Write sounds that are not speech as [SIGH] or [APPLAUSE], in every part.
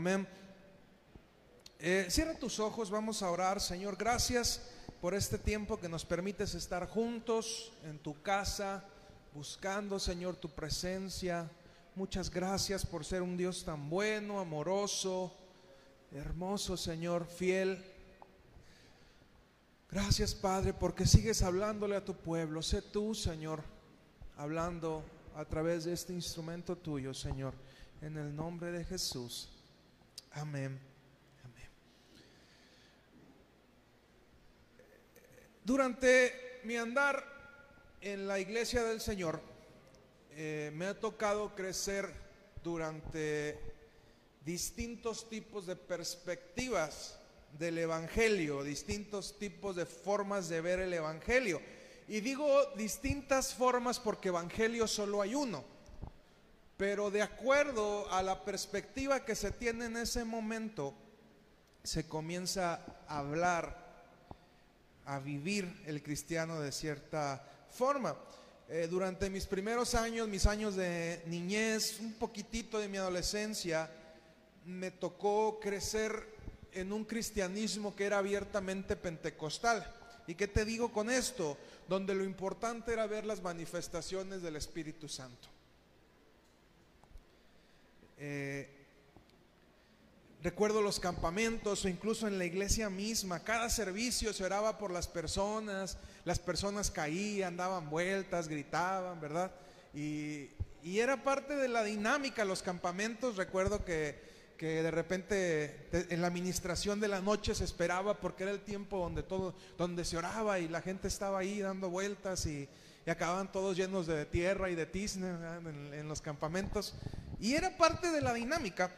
Amén. Eh, cierra tus ojos, vamos a orar. Señor, gracias por este tiempo que nos permites estar juntos en tu casa, buscando, Señor, tu presencia. Muchas gracias por ser un Dios tan bueno, amoroso, hermoso, Señor, fiel. Gracias, Padre, porque sigues hablándole a tu pueblo. Sé tú, Señor, hablando a través de este instrumento tuyo, Señor, en el nombre de Jesús. Amén. Durante mi andar en la iglesia del Señor, eh, me ha tocado crecer durante distintos tipos de perspectivas del Evangelio, distintos tipos de formas de ver el Evangelio. Y digo distintas formas porque Evangelio solo hay uno. Pero de acuerdo a la perspectiva que se tiene en ese momento, se comienza a hablar, a vivir el cristiano de cierta forma. Eh, durante mis primeros años, mis años de niñez, un poquitito de mi adolescencia, me tocó crecer en un cristianismo que era abiertamente pentecostal. ¿Y qué te digo con esto? Donde lo importante era ver las manifestaciones del Espíritu Santo. Eh, recuerdo los campamentos o incluso en la iglesia misma, cada servicio se oraba por las personas, las personas caían, daban vueltas, gritaban, ¿verdad? Y, y era parte de la dinámica, los campamentos, recuerdo que que de repente en la administración de la noche se esperaba porque era el tiempo donde todo, donde se oraba y la gente estaba ahí dando vueltas y, acababan todos llenos de tierra y de tizne en, los campamentos. Y era parte de la dinámica.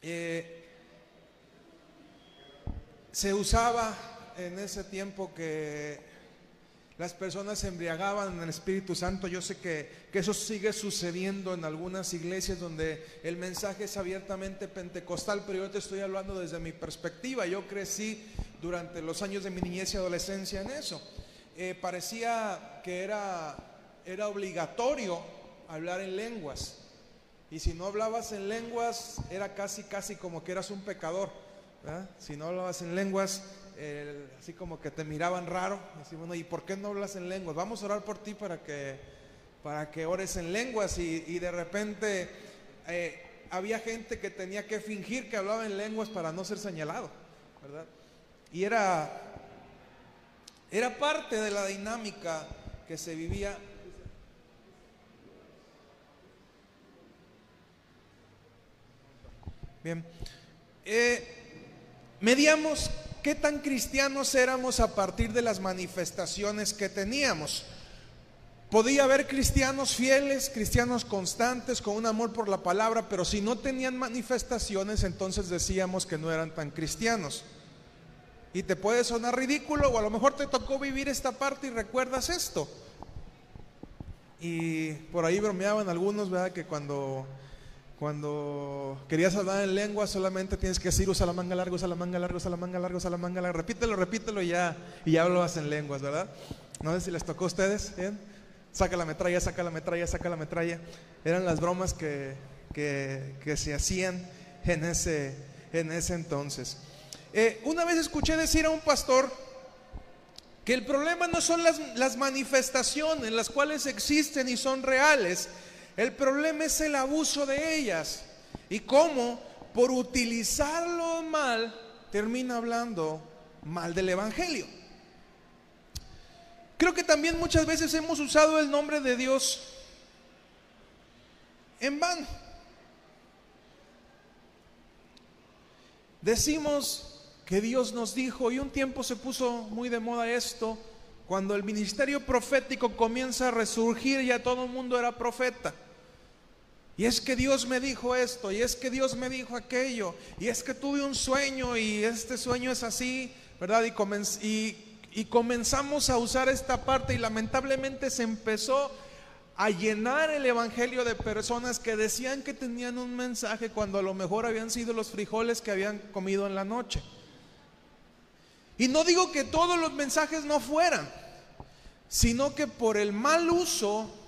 Eh, se usaba en ese tiempo que las personas se embriagaban en el Espíritu Santo. Yo sé que, eso sigue sucediendo en algunas iglesias donde el mensaje es abiertamente pentecostal, pero yo te estoy hablando desde mi perspectiva. Yo crecí durante los años de mi niñez y adolescencia en eso. Eh, parecía que era, era obligatorio hablar en lenguas. Y si no hablabas en lenguas, era casi, casi como que eras un pecador. Si no hablabas en lenguas, así como que te miraban raro. Así, ¿y por qué no hablas en lenguas? Vamos a orar por ti para que, para que ores en lenguas. Y, de repente eh, había gente que tenía que fingir que hablaba en lenguas para no ser señalado, ¿verdad? Y era, era parte de la dinámica que se vivía. Bien. Eh, medíamos qué tan cristianos éramos a partir de las manifestaciones que teníamos. Podía haber cristianos fieles, cristianos constantes, con un amor por la palabra, pero si no tenían manifestaciones, entonces decíamos que no eran tan cristianos. Y te puede sonar ridículo, o a lo mejor te tocó vivir esta parte y recuerdas esto. Y por ahí bromeaban algunos, ¿verdad? Que cuando cuando querías hablar en lengua, solamente tienes que decir usa la manga larga, usa la manga larga, usa la manga larga, usa la manga larga. Repítelo, repítelo y ya, y ya hablabas en lenguas, ¿verdad? No sé si les tocó a ustedes, ¿bien? Saca la metralla, saca la metralla, saca la metralla. Eran las bromas que, que, se hacían en ese, en ese entonces. Eh, una vez escuché decir a un pastor que el problema no son las, las manifestaciones, las cuales existen y son reales, el problema es el abuso de ellas y cómo por utilizarlo mal termina hablando mal del Evangelio. Creo que también muchas veces hemos usado el nombre de Dios en vano. Decimos que Dios nos dijo, y un tiempo se puso muy de moda esto, cuando el ministerio profético comienza a resurgir, ya todo el mundo era profeta. Y es que Dios me dijo esto, y es que Dios me dijo aquello, y es que tuve un sueño y este sueño es así, ¿verdad? Y, y, comenzamos a usar esta parte y lamentablemente se empezó a llenar el Evangelio de personas que decían que tenían un mensaje cuando a lo mejor habían sido los frijoles que habían comido en la noche. Y no digo que todos los mensajes no fueran, sino que por el mal uso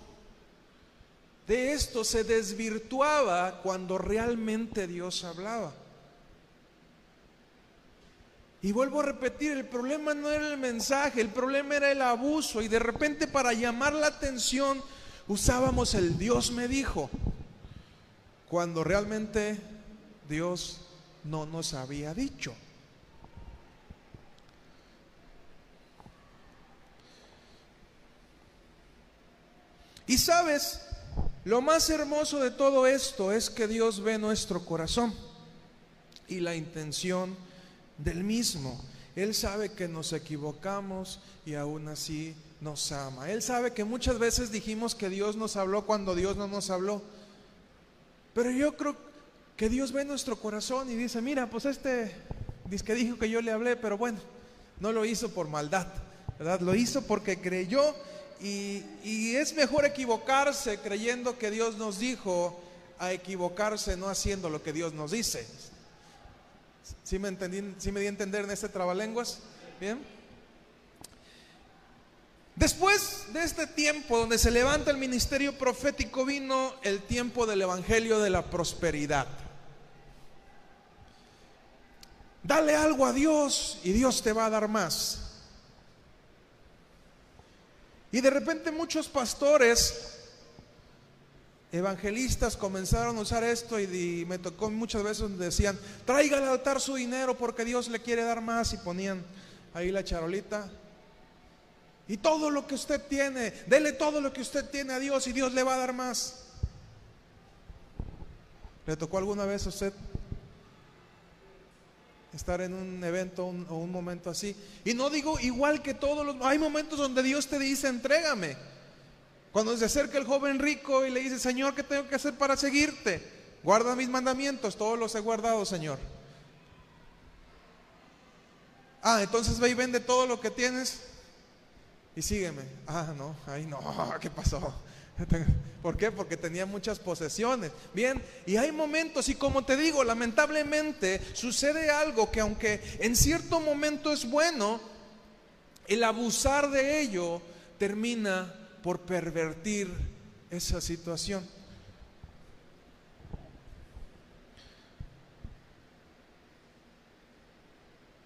de esto se desvirtuaba cuando realmente Dios hablaba. Y vuelvo a repetir, el problema no era el mensaje, el problema era el abuso. Y de repente para llamar la atención usábamos el Dios me dijo, cuando realmente Dios no nos había dicho. Y sabes, lo más hermoso de todo esto es que Dios ve nuestro corazón y la intención del mismo. Él sabe que nos equivocamos y aún así nos ama. Él sabe que muchas veces dijimos que Dios nos habló cuando Dios no nos habló. Pero yo creo que Dios ve nuestro corazón y dice, mira, pues este dice que dijo que yo le hablé, pero bueno, no lo hizo por maldad, ¿verdad? Lo hizo porque creyó y, es mejor equivocarse creyendo que Dios nos dijo a equivocarse no haciendo lo que Dios nos dice. ¿Sí me, entendí, sí me di a entender en este trabalenguas? Bien. Después de este tiempo donde se levanta el ministerio profético, vino el tiempo del Evangelio de la prosperidad. Dale algo a Dios y Dios te va a dar más. Y de repente muchos pastores evangelistas comenzaron a usar esto y, me tocó muchas veces decían, traiga al altar su dinero porque Dios le quiere dar más y ponían ahí la charolita. Y todo lo que usted tiene, dele todo lo que usted tiene a Dios y Dios le va a dar más. ¿Le tocó alguna vez a usted estar en un evento o un momento así? Y no digo igual que todos los... Hay momentos donde Dios te dice, entrégame. Cuando se acerca el joven rico y le dice, Señor, ¿qué tengo que hacer para seguirte? Guarda mis mandamientos, todos los he guardado, Señor. Ah, entonces ve y vende todo lo que tienes y sígueme. Ah, no, ahí no, [LAUGHS] ¿qué pasó? [LAUGHS] ¿Por qué? Porque tenía muchas posesiones. Bien, y hay momentos, y como te digo, lamentablemente sucede algo que aunque en cierto momento es bueno, el abusar de ello termina por pervertir esa situación.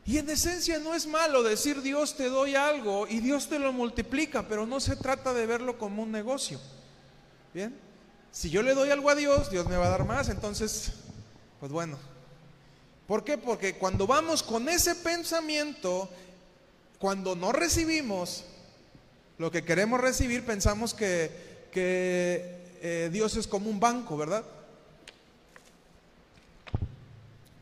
Y en esencia no es malo decir Dios te doy algo y Dios te lo multiplica, pero no se trata de verlo como un negocio. Bien, si yo le doy algo a Dios, Dios me va a dar más, entonces, pues bueno. ¿Por qué? Porque cuando vamos con ese pensamiento, cuando no recibimos, lo que queremos recibir, pensamos que, eh, Dios es como un banco, ¿verdad?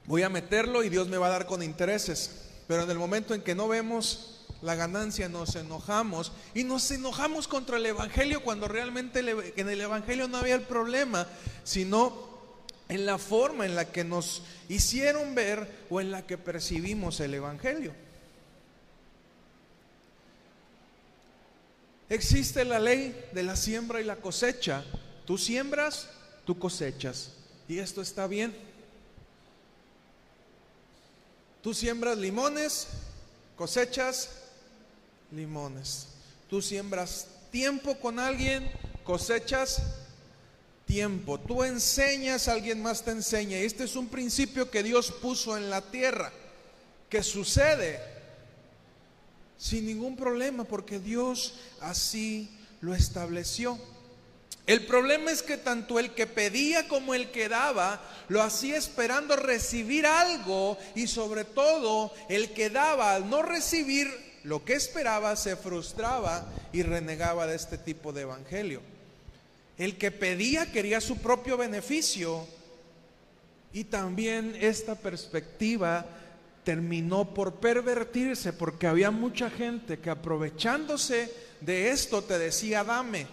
Voy a meterlo y Dios me va a dar con intereses. Pero en el momento en que no vemos la ganancia, nos enojamos y nos enojamos contra el Evangelio cuando realmente en el Evangelio no había el problema, sino en la forma en la que nos hicieron ver o en la que percibimos el Evangelio. Existe la ley de la siembra y la cosecha. Tú siembras, tú cosechas. Y esto está bien. Tú siembras limones, cosechas limones. Tú siembras tiempo con alguien, cosechas tiempo. Tú enseñas, alguien más te enseña. Y este es un principio que Dios puso en la tierra, que sucede sin ningún problema, porque Dios así lo estableció. El problema es que tanto el que pedía como el que daba lo hacía esperando recibir algo y sobre todo el que daba al no recibir lo que esperaba se frustraba y renegaba de este tipo de evangelio. El que pedía quería su propio beneficio y también esta perspectiva terminó por pervertirse porque había mucha gente que aprovechándose de esto te decía, dame.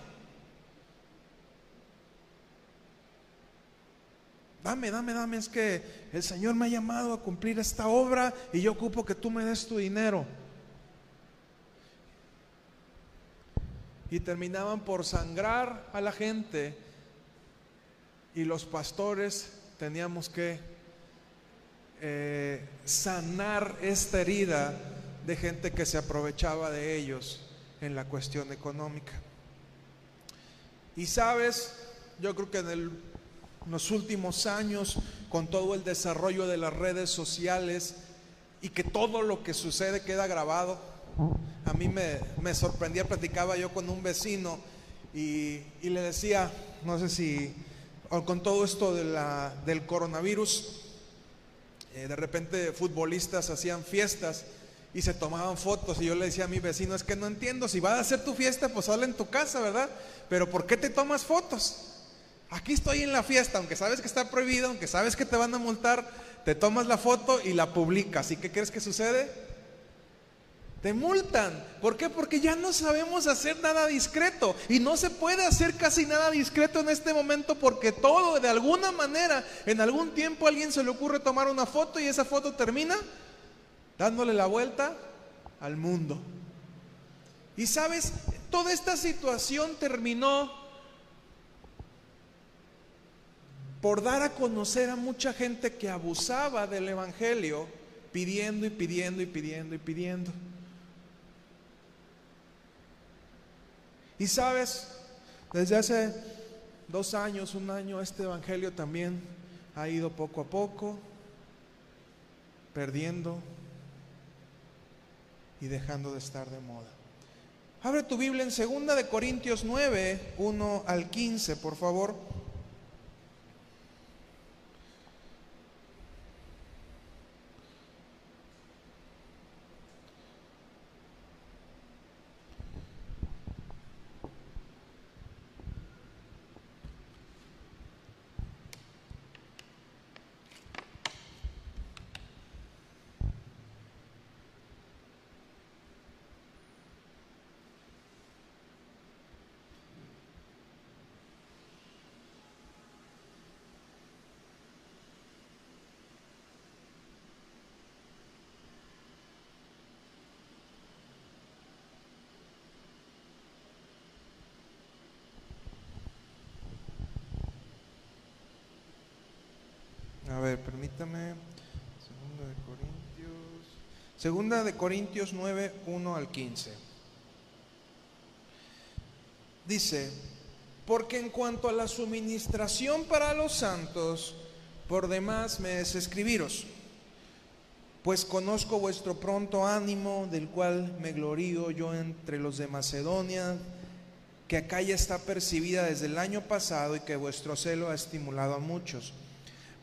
Dame, dame, dame, es que el Señor me ha llamado a cumplir esta obra y yo ocupo que tú me des tu dinero. Y terminaban por sangrar a la gente y los pastores teníamos que eh, sanar esta herida de gente que se aprovechaba de ellos en la cuestión económica. Y sabes, yo creo que en, los últimos años, con todo el desarrollo de las redes sociales y que todo lo que sucede queda grabado, a mí me, me sorprendía, platicaba yo con un vecino y, y le decía, no sé si con todo esto de la, del coronavirus, eh, de repente futbolistas hacían fiestas y se tomaban fotos y yo le decía a mi vecino, es que no entiendo, si vas a hacer tu fiesta, pues hazla en tu casa, ¿verdad? Pero ¿por qué te tomas fotos? Aquí estoy en la fiesta, aunque sabes que está prohibido, aunque sabes que te van a multar, te tomas la foto y la publicas. ¿Y qué crees que sucede? Te multan. ¿Por qué? Porque ya no sabemos hacer nada discreto. Y no se puede hacer casi nada discreto en este momento porque todo, de alguna manera, en algún tiempo a alguien se le ocurre tomar una foto y esa foto termina dándole la vuelta al mundo. Y sabes, toda esta situación terminó por dar a conocer a mucha gente que abusaba del Evangelio, pidiendo y pidiendo y pidiendo y pidiendo. Y sabes, desde hace dos años, un año, este Evangelio también ha ido poco a poco perdiendo y dejando de estar de moda. Abre tu Biblia en 2 de Corintios 9, 1 al 15, por favor. A ver, permítame. Segunda de Corintios. Segunda de Corintios 9, 1 al 15. Dice, porque en cuanto a la suministración para los santos, por demás me es escribiros, pues conozco vuestro pronto ánimo, del cual me glorío yo entre los de Macedonia, que acá ya está percibida desde el año pasado y que vuestro celo ha estimulado a muchos.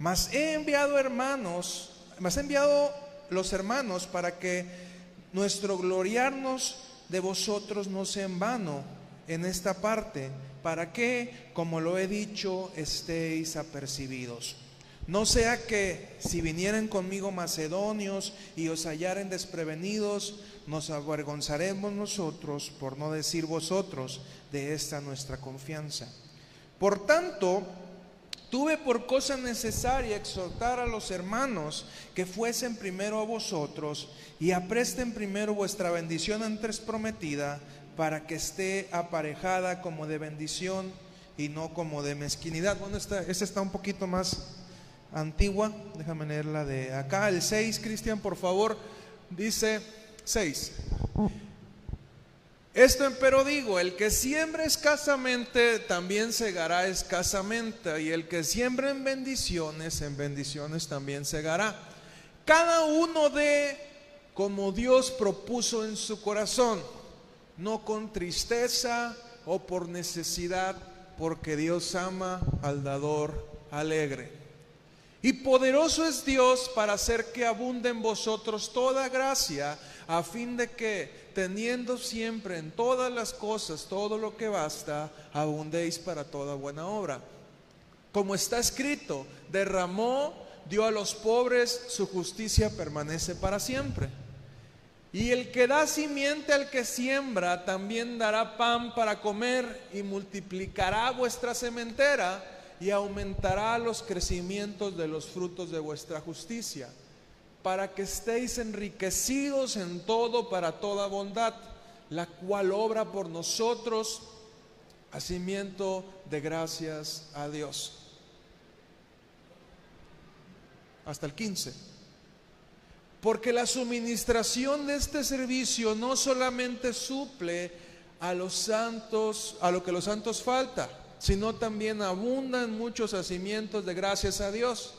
Mas he enviado hermanos, mas he enviado los hermanos para que nuestro gloriarnos de vosotros no sea en vano en esta parte, para que, como lo he dicho, estéis apercibidos. No sea que si vinieren conmigo macedonios y os hallaren desprevenidos, nos avergonzaremos nosotros, por no decir vosotros, de esta nuestra confianza. Por tanto, tuve por cosa necesaria exhortar a los hermanos que fuesen primero a vosotros y apresten primero vuestra bendición antes prometida, para que esté aparejada como de bendición y no como de mezquinidad. Bueno, esta, esta está un poquito más antigua, déjame leerla de acá, el 6, Cristian, por favor, dice 6. Esto empero digo, el que siembra escasamente también segará escasamente, y el que siembra en bendiciones, en bendiciones también segará. Cada uno de como Dios propuso en su corazón, no con tristeza o por necesidad, porque Dios ama al dador alegre. Y poderoso es Dios para hacer que abunde en vosotros toda gracia, a fin de que, teniendo siempre en todas las cosas todo lo que basta, abundéis para toda buena obra. Como está escrito, derramó, dio a los pobres, su justicia permanece para siempre. Y el que da simiente al que siembra, también dará pan para comer y multiplicará vuestra sementera y aumentará los crecimientos de los frutos de vuestra justicia, para que estéis enriquecidos en todo para toda bondad, la cual obra por nosotros hacimiento de gracias a Dios. Hasta el 15. Porque la suministración de este servicio no solamente suple a los santos, a lo que los santos falta, sino también abunda en muchos hacimientos de gracias a Dios,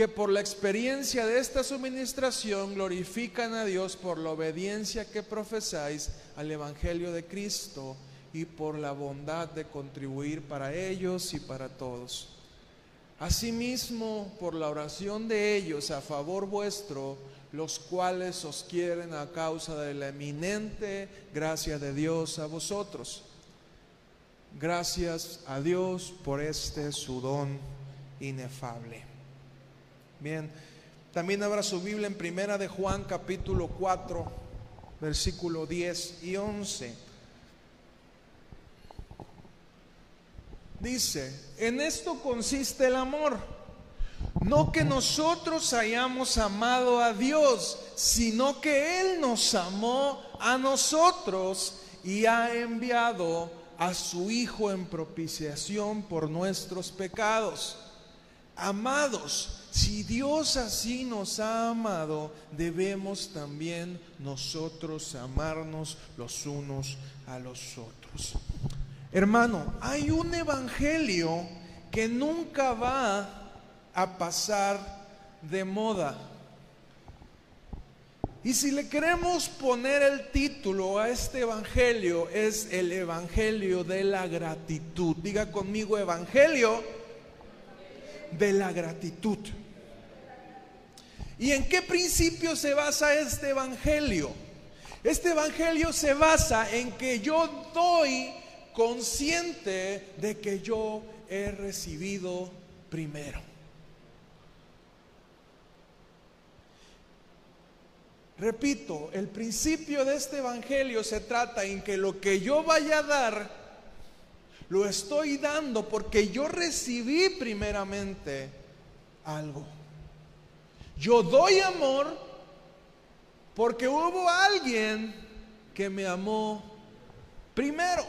que por la experiencia de esta suministración glorifican a Dios por la obediencia que profesáis al Evangelio de Cristo y por la bondad de contribuir para ellos y para todos. Asimismo, por la oración de ellos a favor vuestro, los cuales os quieren a causa de la eminente gracia de Dios a vosotros. Gracias a Dios por este su don inefable. Bien, también abra su Biblia en Primera de Juan capítulo 4, versículo 10 y 11. Dice, en esto consiste el amor. No que nosotros hayamos amado a Dios, sino que Él nos amó a nosotros y ha enviado a su Hijo en propiciación por nuestros pecados. Amados, si Dios así nos ha amado, debemos también nosotros amarnos los unos a los otros. Hermano, hay un evangelio que nunca va a pasar de moda. Y si le queremos poner el título a este evangelio, es el evangelio de la gratitud. Diga conmigo, evangelio de la gratitud. ¿Y en qué principio se basa este evangelio? Este evangelio se basa en que yo doy consciente de que yo he recibido primero. Repito, el principio de este evangelio se trata en que lo que yo vaya a dar, lo estoy dando porque yo recibí primeramente algo. Yo doy amor porque hubo alguien que me amó primero.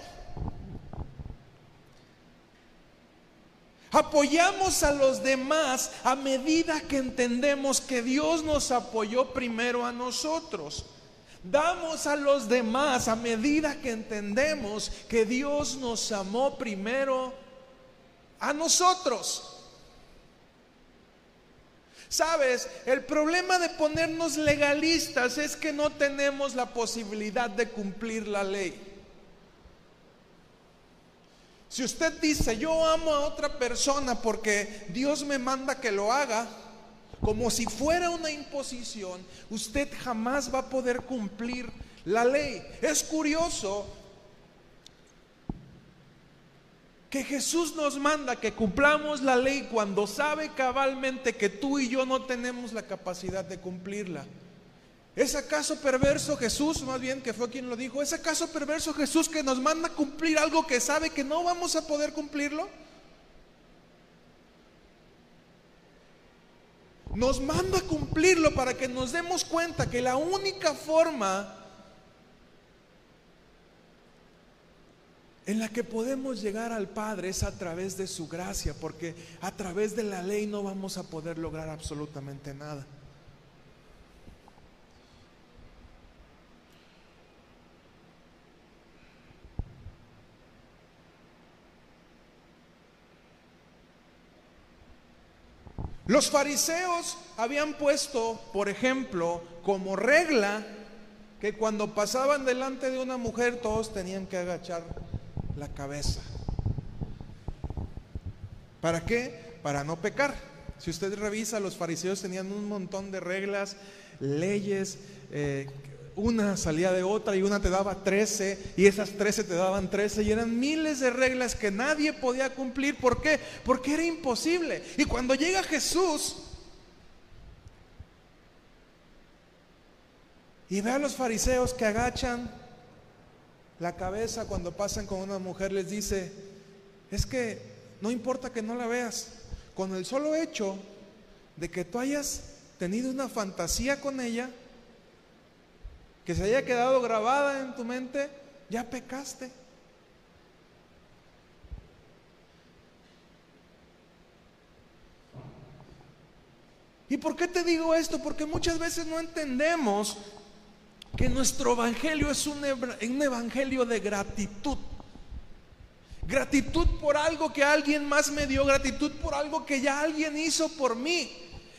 Apoyamos a los demás a medida que entendemos que Dios nos apoyó primero a nosotros. Damos a los demás a medida que entendemos que Dios nos amó primero a nosotros. Sabes, el problema de ponernos legalistas es que no tenemos la posibilidad de cumplir la ley. Si usted dice, yo amo a otra persona porque Dios me manda que lo haga, como si fuera una imposición, usted jamás va a poder cumplir la ley. Es curioso que Jesús nos manda que cumplamos la ley cuando sabe cabalmente que tú y yo no tenemos la capacidad de cumplirla. ¿Es acaso perverso Jesús, más bien que fue quien lo dijo, ¿es acaso perverso Jesús que nos manda cumplir algo que sabe que no vamos a poder cumplirlo? Nos manda a cumplirlo para que nos demos cuenta que la única forma en la que podemos llegar al Padre es a través de su gracia, porque a través de la ley no vamos a poder lograr absolutamente nada. Los fariseos habían puesto, por ejemplo, como regla que cuando pasaban delante de una mujer todos tenían que agachar la cabeza. ¿Para qué? Para no pecar. Si usted revisa, los fariseos tenían un montón de reglas, leyes, eh, una salía de otra y una te daba 13 y esas 13 te daban 13 y eran miles de reglas que nadie podía cumplir. ¿Por qué? Porque era imposible. Y cuando llega Jesús y ve a los fariseos que agachan la cabeza cuando pasan con una mujer, les dice, es que no importa que no la veas, con el solo hecho de que tú hayas tenido una fantasía con ella, que se haya quedado grabada en tu mente, ya pecaste. ¿Y por qué te digo esto? Porque muchas veces no entendemos que nuestro evangelio es un, evangelio de gratitud. gratitud por algo que alguien más me dio, gratitud por algo que ya alguien hizo por mí.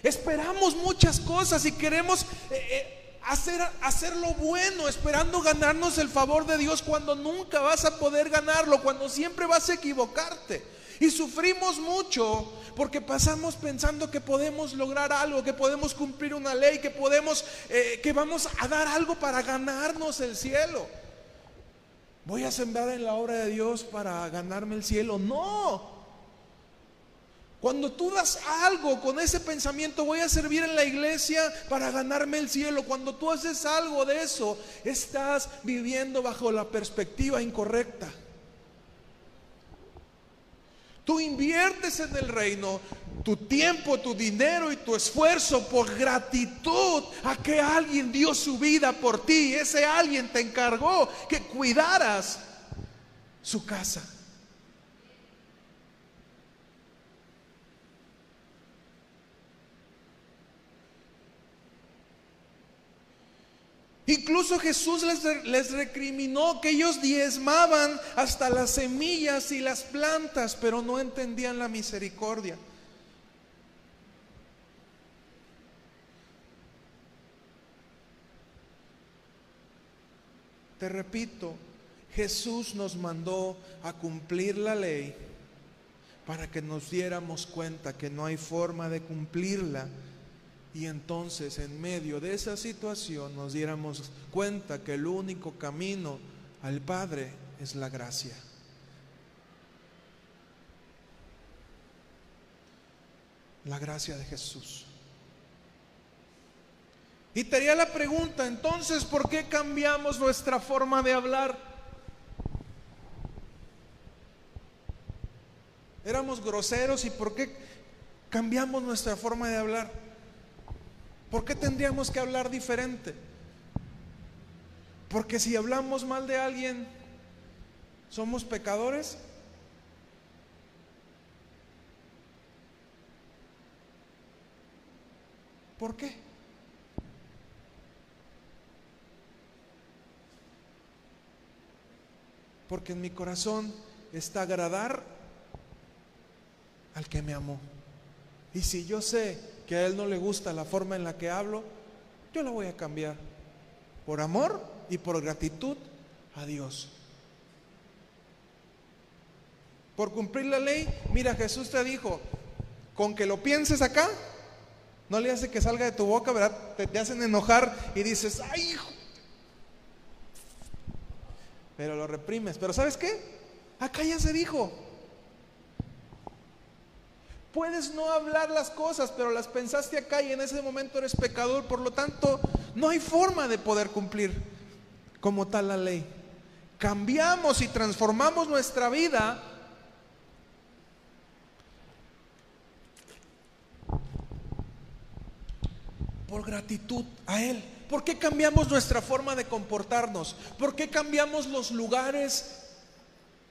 Esperamos muchas cosas y queremos eh, eh, hacer, hacer lo bueno, esperando ganarnos el favor de Dios cuando nunca vas a poder ganarlo, cuando siempre vas a equivocarte. Y sufrimos mucho porque pasamos pensando que podemos lograr algo, que podemos cumplir una ley, que podemos, eh, que vamos a dar algo para ganarnos el cielo. Voy a sembrar en la obra de Dios para ganarme el cielo. No. Cuando tú das algo con ese pensamiento, voy a servir en la iglesia para ganarme el cielo. Cuando tú haces algo de eso, estás viviendo bajo la perspectiva incorrecta. Tú inviertes en el reino tu tiempo, tu dinero y tu esfuerzo por gratitud a que alguien dio su vida por ti. Ese alguien te encargó que cuidaras su casa. Incluso Jesús les, recriminó que ellos diezmaban hasta las semillas y las plantas, pero no entendían la misericordia. Te repito, Jesús nos mandó a cumplir la ley para que nos diéramos cuenta que no hay forma de cumplirla y entonces en medio de esa situación nos diéramos cuenta que el único camino al Padre es la gracia. La gracia de Jesús. Y te haría la pregunta, entonces, ¿por qué cambiamos nuestra forma de hablar? Éramos groseros y ¿por qué cambiamos nuestra forma de hablar? ¿Por qué tendríamos que hablar diferente? Porque si hablamos mal de alguien, ¿somos pecadores? ¿Por qué? Porque en mi corazón está agradar al que me amó. Y si yo sé que a él no le gusta la forma en la que hablo, yo la voy a cambiar. Por amor y por gratitud a Dios. Por cumplir la ley, mira, Jesús te dijo, con que lo pienses acá, no le hace que salga de tu boca, ¿verdad? Te, hacen enojar y dices, ay, hijo. Pero lo reprimes. Pero ¿sabes qué? Acá ya se dijo. Puedes no hablar las cosas, pero las pensaste acá y en ese momento eres pecador. Por lo tanto, no hay forma de poder cumplir como tal la ley. Cambiamos y transformamos nuestra vida por gratitud a Él. ¿Por qué cambiamos nuestra forma de comportarnos? ¿Por qué cambiamos los lugares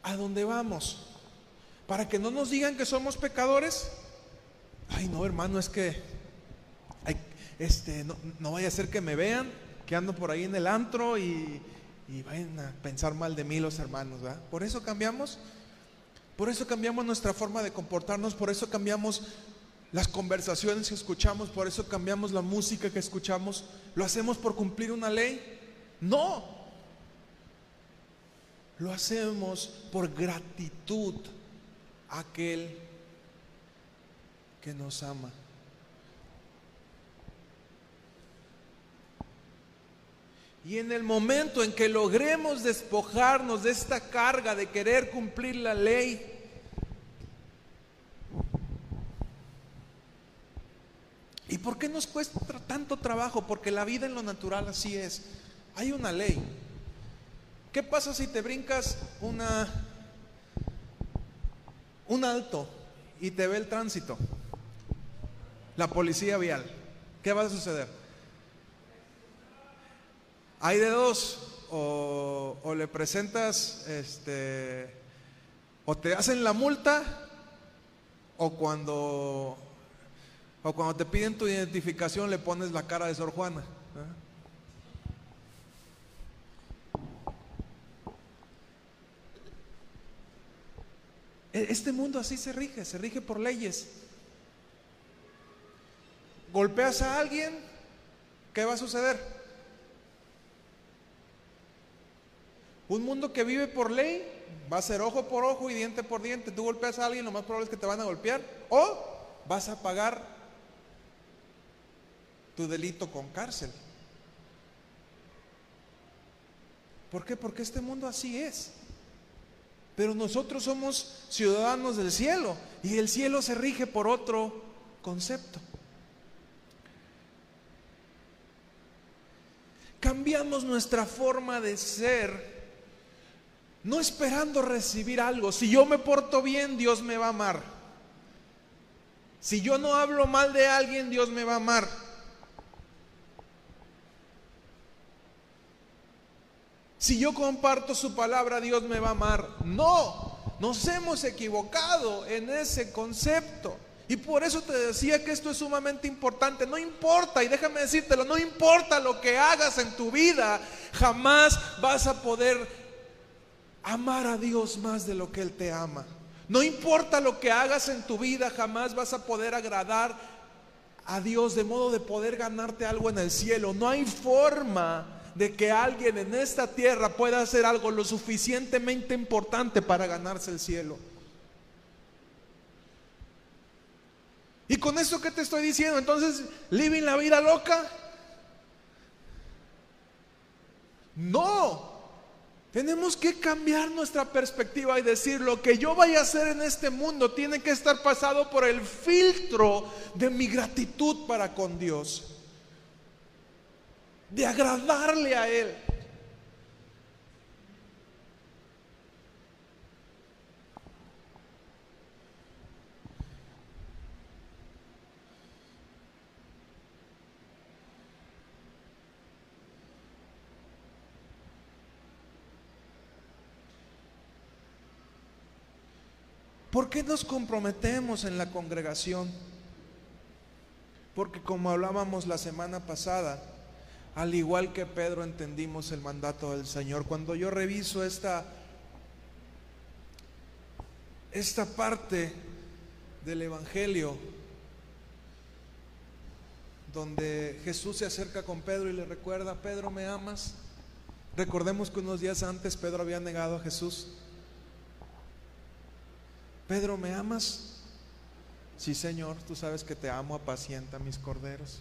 a donde vamos? Para que no nos digan que somos pecadores. Ay, no, hermano, es que este, no, vaya a ser que me vean, que ando por ahí en el antro y, y vayan a pensar mal de mí los hermanos, ¿verdad? Por eso cambiamos, por eso cambiamos nuestra forma de comportarnos, por eso cambiamos las conversaciones que escuchamos, por eso cambiamos la música que escuchamos. ¿Lo hacemos por cumplir una ley? No. Lo hacemos por gratitud aquel que nos ama. Y en el momento en que logremos despojarnos de esta carga de querer cumplir la ley, ¿y por qué nos cuesta tanto trabajo? Porque la vida en lo natural así es. Hay una ley. ¿Qué pasa si te brincas una un alto y te ve el tránsito, la policía vial, ¿qué va a suceder? Hay de dos, o, le presentas, este, o te hacen la multa, o cuando, o cuando te piden tu identificación le pones la cara de Sor Juana. E- Este mundo así se rige, se rige por leyes. Golpeas a alguien, ¿qué va a suceder? Un mundo que vive por ley va a ser ojo por ojo y diente por diente. Tú golpeas a alguien, lo más probable es que te van a golpear. O vas a pagar tu delito con cárcel. ¿Por qué? Porque este mundo así es. Pero nosotros somos ciudadanos del cielo y el cielo se rige por otro concepto. Cambiamos nuestra forma de ser no esperando recibir algo. Si yo me porto bien, Dios me va a amar. Si yo no hablo mal de alguien, Dios me va a amar. Si yo comparto su palabra, Dios me va a amar. No, nos hemos equivocado en ese concepto. Y por eso te decía que esto es sumamente importante. No importa, y déjame decírtelo, no importa lo que hagas en tu vida, jamás vas a poder amar a Dios más de lo que Él te ama. No importa lo que hagas en tu vida, jamás vas a poder agradar a Dios de modo de poder ganarte algo en el cielo. No hay forma de que alguien en esta tierra pueda hacer algo lo suficientemente importante para ganarse el cielo. Y con eso que te estoy diciendo, entonces, ¿living la vida loca? No. Tenemos que cambiar nuestra perspectiva y decir lo que yo vaya a hacer en este mundo tiene que estar pasado por el filtro de mi gratitud para con Dios de agradarle a Él. ¿Por qué nos comprometemos en la congregación? Porque como hablábamos la semana pasada, al igual que Pedro entendimos el mandato del Señor. Cuando yo reviso esta, esta parte del Evangelio, donde Jesús se acerca con Pedro y le recuerda, Pedro, ¿me amas? Recordemos que unos días antes Pedro había negado a Jesús. Pedro, ¿me amas? Sí, Señor, tú sabes que te amo, apacienta mis corderos.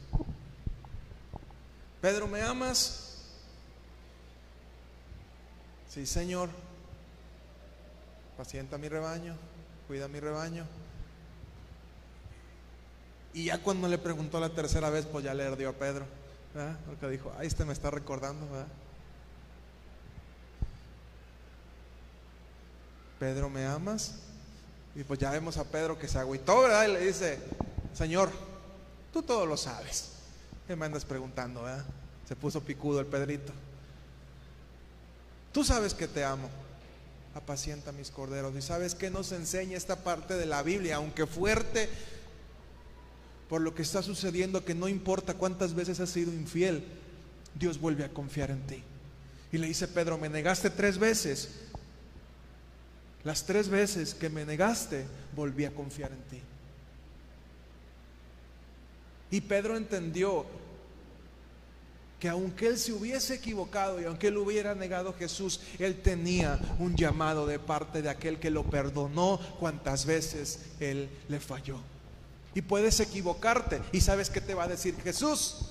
Pedro, ¿me amas? Sí, Señor. Pacienta mi rebaño, cuida mi rebaño. Y ya cuando le preguntó la tercera vez, pues ya le ardió a Pedro. ¿verdad? Porque dijo, ahí este me está recordando. ¿verdad? Pedro, ¿me amas? Y pues ya vemos a Pedro que se agüitó, ¿verdad? Y le dice, Señor, tú todo lo sabes. ¿Qué me andas preguntando, verdad? Se puso picudo el Pedrito. Tú sabes que te amo. Apacienta mis corderos. ¿Y sabes qué nos enseña esta parte de la Biblia? Aunque fuerte por lo que está sucediendo, que no importa cuántas veces has sido infiel, Dios vuelve a confiar en ti. Y le dice Pedro, me negaste tres veces. Las tres veces que me negaste, volví a confiar en ti. Y Pedro entendió que aunque él se hubiese equivocado y aunque él hubiera negado a Jesús, él tenía un llamado de parte de aquel que lo perdonó cuantas veces él le falló. Y puedes equivocarte y sabes que te va a decir Jesús,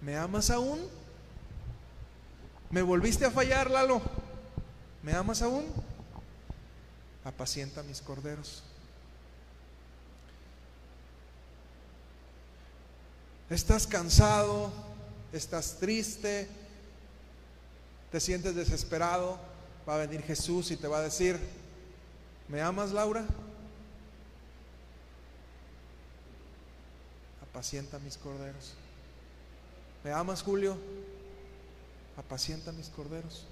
¿me amas aún? ¿Me volviste a fallar, Lalo? ¿Me amas aún? Apacienta mis corderos. Estás cansado, estás triste, te sientes desesperado, va a venir Jesús y te va a decir, ¿me amas Laura? Apacienta mis corderos. ¿Me amas Julio? Apacienta mis corderos.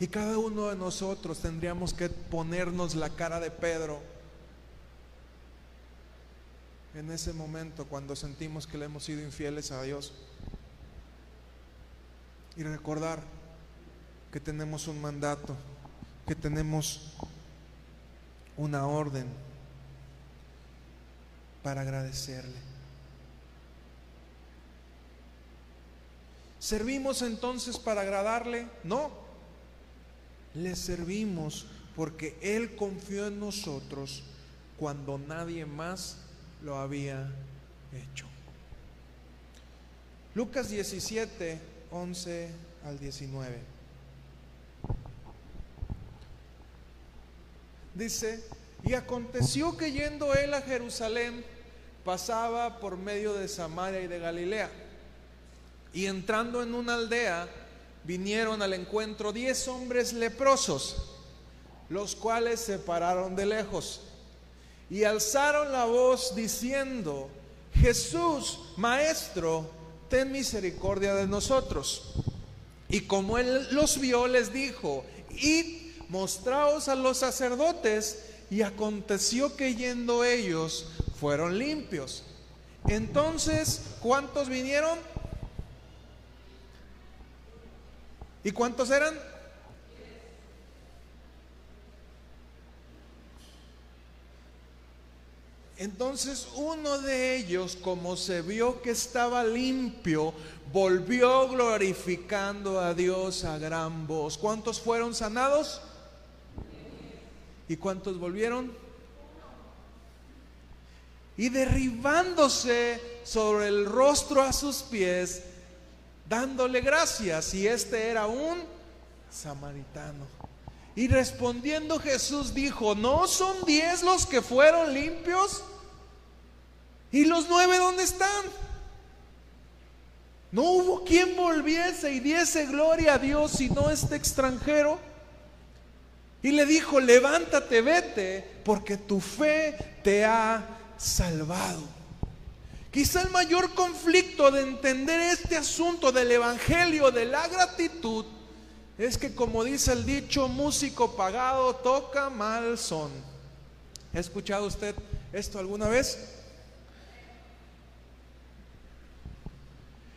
Y cada uno de nosotros tendríamos que ponernos la cara de Pedro en ese momento cuando sentimos que le hemos sido infieles a Dios. Y recordar que tenemos un mandato que tenemos una orden para agradecerle. ¿Servimos entonces para agradarle? No. Le servimos porque Él confió en nosotros cuando nadie más lo había hecho. Lucas 17, 11 al 19. Dice, y aconteció que yendo él a Jerusalén, pasaba por medio de Samaria y de Galilea. Y entrando en una aldea, vinieron al encuentro diez hombres leprosos, los cuales se pararon de lejos y alzaron la voz diciendo, Jesús, Maestro, ten misericordia de nosotros. Y como él los vio, les dijo, id, mostraos a los sacerdotes. Y aconteció que yendo ellos fueron limpios. Entonces, ¿cuántos vinieron? ¿Y cuántos eran? Entonces uno de ellos, como se vio que estaba limpio, volvió glorificando a Dios a gran voz. ¿Cuántos fueron sanados? ¿Y cuántos volvieron? Y derribándose sobre el rostro a sus pies, dándole gracias. Y este era un samaritano. Y respondiendo Jesús dijo, ¿no son diez los que fueron limpios? ¿Y los nueve dónde están? No hubo quien volviese y diese gloria a Dios sino este extranjero. Y le dijo, levántate, vete, porque tu fe te ha salvado. Quizá el mayor conflicto de entender este asunto del Evangelio, de la gratitud, es que como dice el dicho, músico pagado toca mal son. ¿Ha escuchado usted esto alguna vez?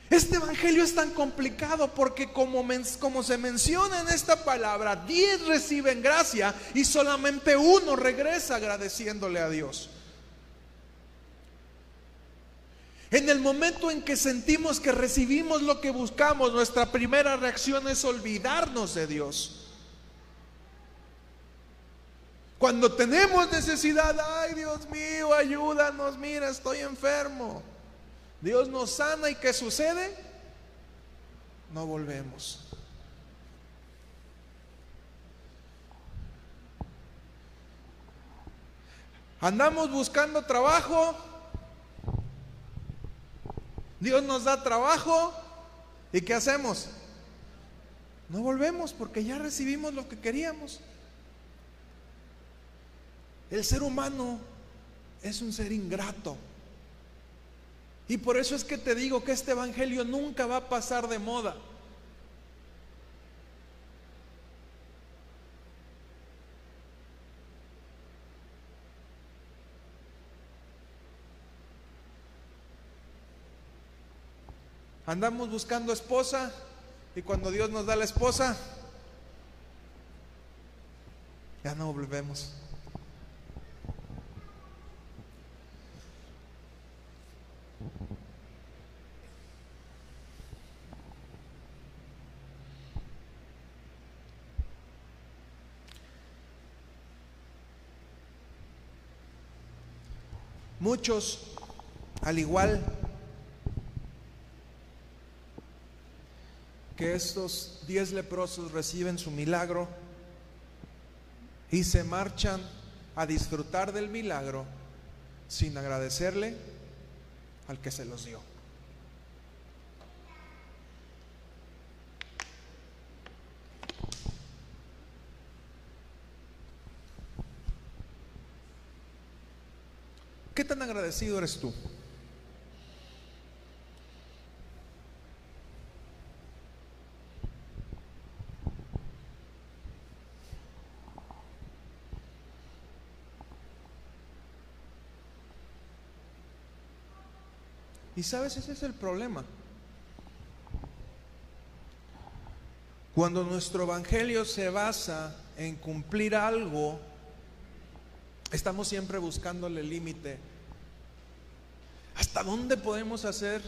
Este evangelio es tan complicado porque como, como, se menciona en esta palabra, diez reciben gracia y solamente uno regresa agradeciéndole a Dios. En el momento en que sentimos que recibimos lo que buscamos, nuestra primera reacción es olvidarnos de Dios. Cuando tenemos necesidad, ay Dios mío, ayúdanos, mira, estoy enfermo. Dios nos sana y ¿qué sucede? No volvemos. Andamos buscando trabajo, Dios nos da trabajo y ¿qué hacemos? No volvemos porque ya recibimos lo que queríamos. El ser humano es un ser ingrato. Y por eso es que te digo que este Evangelio nunca va a pasar de moda. Andamos buscando esposa y cuando Dios nos da la esposa, ya no volvemos. Muchos, al igual que estos diez leprosos reciben su milagro y se marchan a disfrutar del milagro sin agradecerle al que se los dio. Tan agradecido eres tú? Y sabes, ese es el problema. Cuando nuestro evangelio se basa en cumplir algo, estamos siempre buscándole límite. ¿Hasta dónde podemos hacer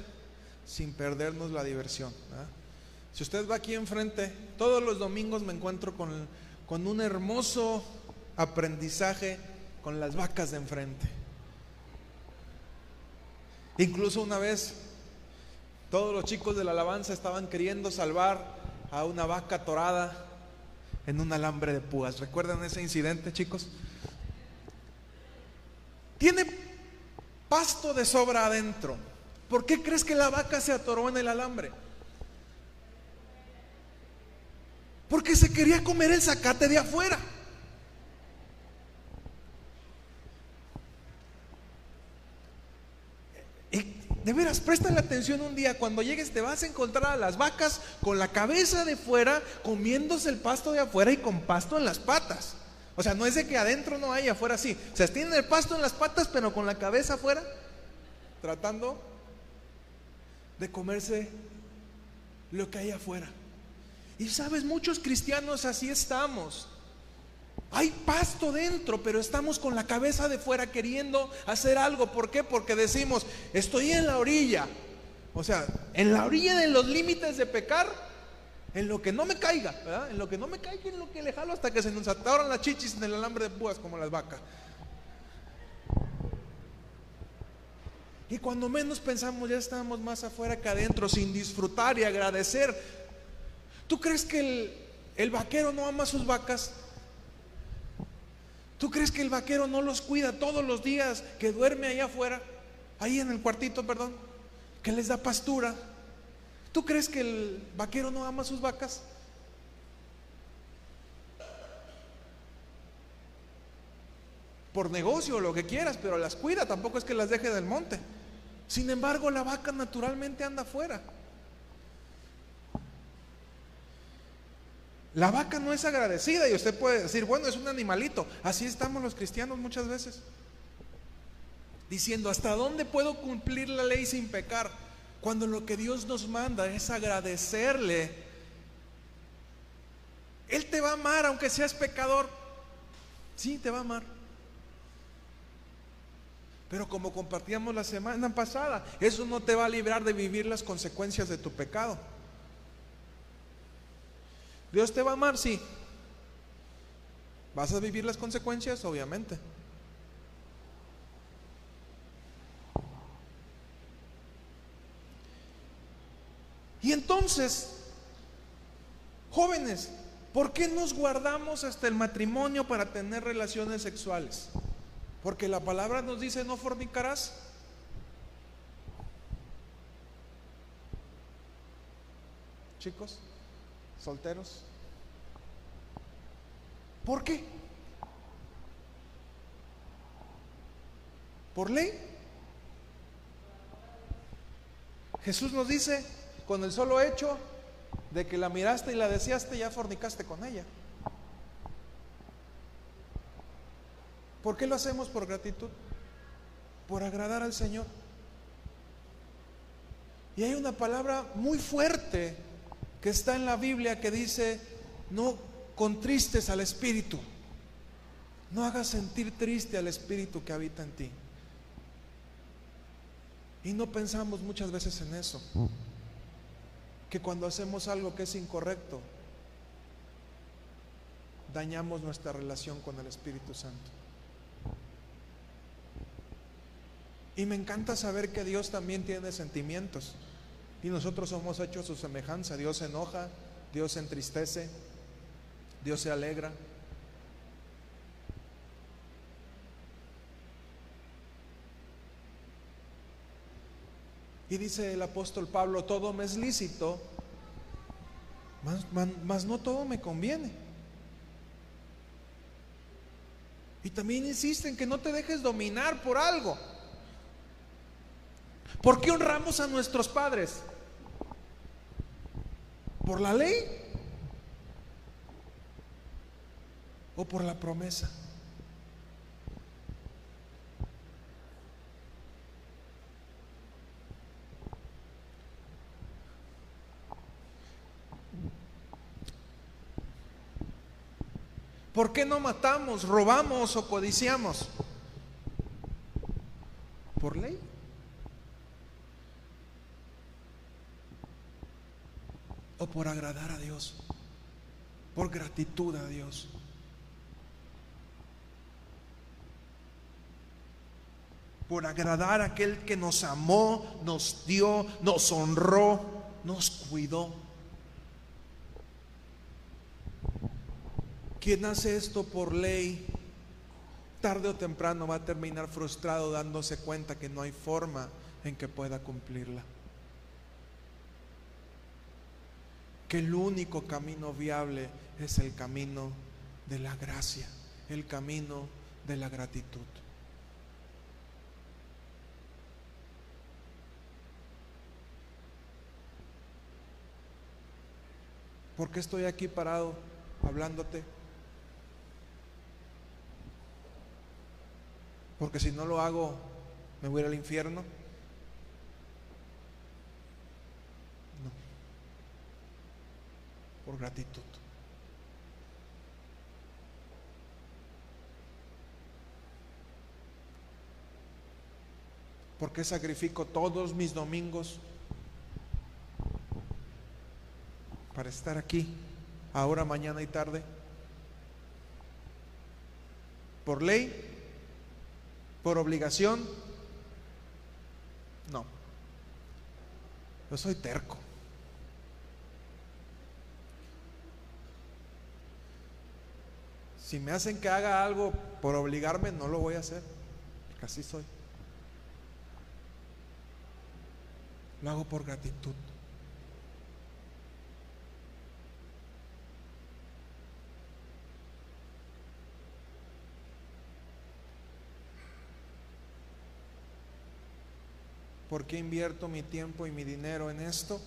sin perdernos la diversión? Si usted va aquí enfrente, todos los domingos me encuentro con, con un hermoso aprendizaje con las vacas de enfrente. Incluso una vez todos los chicos de la alabanza estaban queriendo salvar a una vaca torada en un alambre de púas. ¿Recuerdan ese incidente, chicos? Tiene pasto de sobra adentro. ¿Por qué crees que la vaca se atoró en el alambre? Porque se quería comer el zacate de afuera. De veras, la atención un día. Cuando llegues te vas a encontrar a las vacas con la cabeza de fuera, comiéndose el pasto de afuera y con pasto en las patas. O sea, no es de que adentro no hay, afuera sí. O sea, tienen el pasto en las patas, pero con la cabeza afuera, tratando de comerse lo que hay afuera. Y sabes, muchos cristianos así estamos. Hay pasto dentro, pero estamos con la cabeza de fuera queriendo hacer algo. ¿Por qué? Porque decimos, estoy en la orilla. O sea, en la orilla de los límites de pecar, en lo que no me caiga. En lo que no me caiga, en lo que le jalo hasta que se nos atoran las chichis en el alambre de púas como las vacas. Y cuando menos pensamos, ya estamos más afuera que adentro, sin disfrutar y agradecer. ¿Tú crees que el, el vaquero no ama a sus vacas? ¿Tú crees que el vaquero no los cuida todos los días, que duerme allá afuera, ahí en el cuartito, perdón, que les da pastura? ¿Tú crees que el vaquero no ama sus vacas? Por negocio lo que quieras, pero las cuida, tampoco es que las deje del monte. Sin embargo, la vaca naturalmente anda afuera. La vaca no es agradecida y usted puede decir, bueno, es un animalito. Así estamos los cristianos muchas veces. Diciendo, ¿hasta dónde puedo cumplir la ley sin pecar? Cuando lo que Dios nos manda es agradecerle. Él te va a amar aunque seas pecador. Sí, te va a amar. Pero como compartíamos la semana pasada, eso no te va a librar de vivir las consecuencias de tu pecado. Dios te va a amar, sí. ¿Vas a vivir las consecuencias? Obviamente. Y entonces, jóvenes, ¿por qué nos guardamos hasta el matrimonio para tener relaciones sexuales? Porque la palabra nos dice no fornicarás. Chicos solteros. ¿Por qué? ¿Por ley? Jesús nos dice, con el solo hecho de que la miraste y la deseaste, ya fornicaste con ella. ¿Por qué lo hacemos por gratitud? Por agradar al Señor. Y hay una palabra muy fuerte que está en la Biblia que dice, no contristes al Espíritu, no hagas sentir triste al Espíritu que habita en ti. Y no pensamos muchas veces en eso, que cuando hacemos algo que es incorrecto, dañamos nuestra relación con el Espíritu Santo. Y me encanta saber que Dios también tiene sentimientos. Y nosotros somos hechos su semejanza. Dios se enoja, Dios se entristece, Dios se alegra. Y dice el apóstol Pablo, todo me es lícito, mas, no todo me conviene. Y también insiste en que no te dejes dominar por algo. ¿Por qué honramos a nuestros padres? ¿Por la ley? ¿O por la promesa? ¿Por qué no matamos, robamos o codiciamos? ¿Por ley? ¿O por agradar a Dios? ¿Por gratitud a Dios? por agradar a aquel que nos amó, nos dio, nos honró, nos cuidó. Quien hace esto por ley, tarde o temprano va a terminar frustrado dándose cuenta que no hay forma en que pueda cumplirla. Que el único camino viable es el camino de la gracia, el camino de la gratitud. ¿Por qué estoy aquí parado hablándote? Porque si no lo hago, me voy al infierno. No. Por gratitud. ¿Por qué sacrifico todos mis domingos para estar aquí, ahora, mañana y tarde? ¿Por ley? ¿Por obligación? No. Yo soy terco. Si me hacen que haga algo por obligarme, no lo voy a hacer, porque así soy. Lo hago por gratitud. ¿Por qué invierto mi tiempo y mi dinero en esto?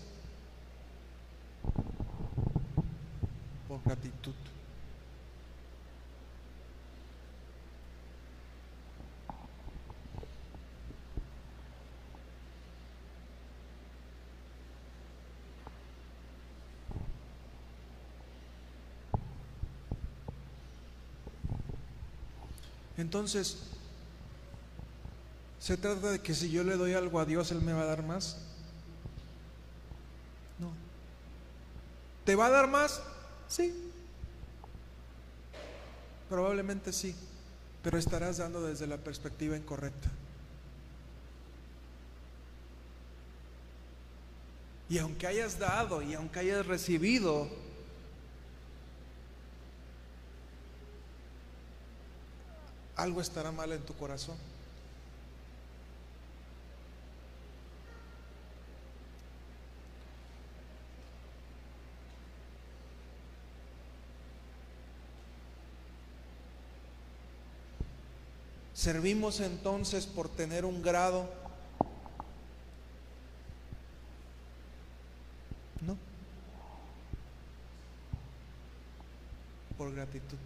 Por gratitud. Entonces, ¿Se trata de que si yo le doy algo a Dios, Él me va a dar más? No. ¿Te va a dar más? Sí. Probablemente sí, pero estarás dando desde la perspectiva incorrecta. Y aunque hayas dado y aunque hayas recibido, algo estará mal en tu corazón. Servimos entonces por tener un grado. No. Por gratitud.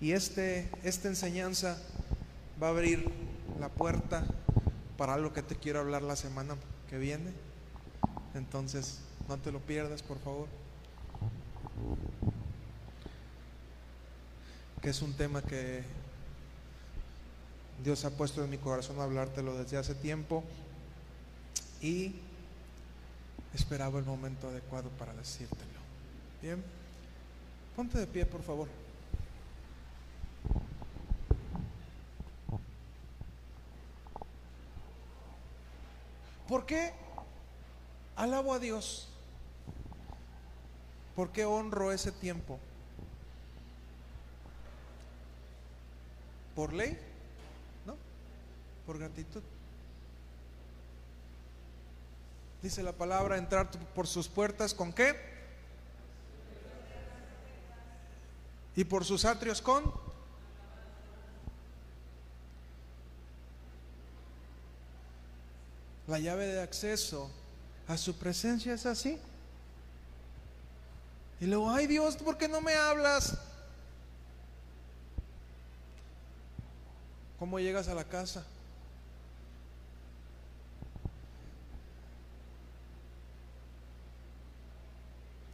Y este, esta enseñanza va a abrir la puerta para algo que te quiero hablar la semana que viene. Entonces, no te lo pierdas, por favor. Que es un tema que Dios ha puesto en mi corazón a hablártelo desde hace tiempo y esperaba el momento adecuado para decírtelo. Bien, ponte de pie, por favor. ¿Por qué alabo a Dios? ¿Por qué honro ese tiempo? ¿Por ley? ¿No? Por gratitud. Dice la palabra, entrar por sus puertas con qué? Y por sus atrios con la llave de acceso a su presencia es así. Y luego, ay Dios, ¿por qué no me hablas? ¿Cómo llegas a la casa?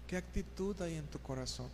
¿Qué actitud hay en tu corazón?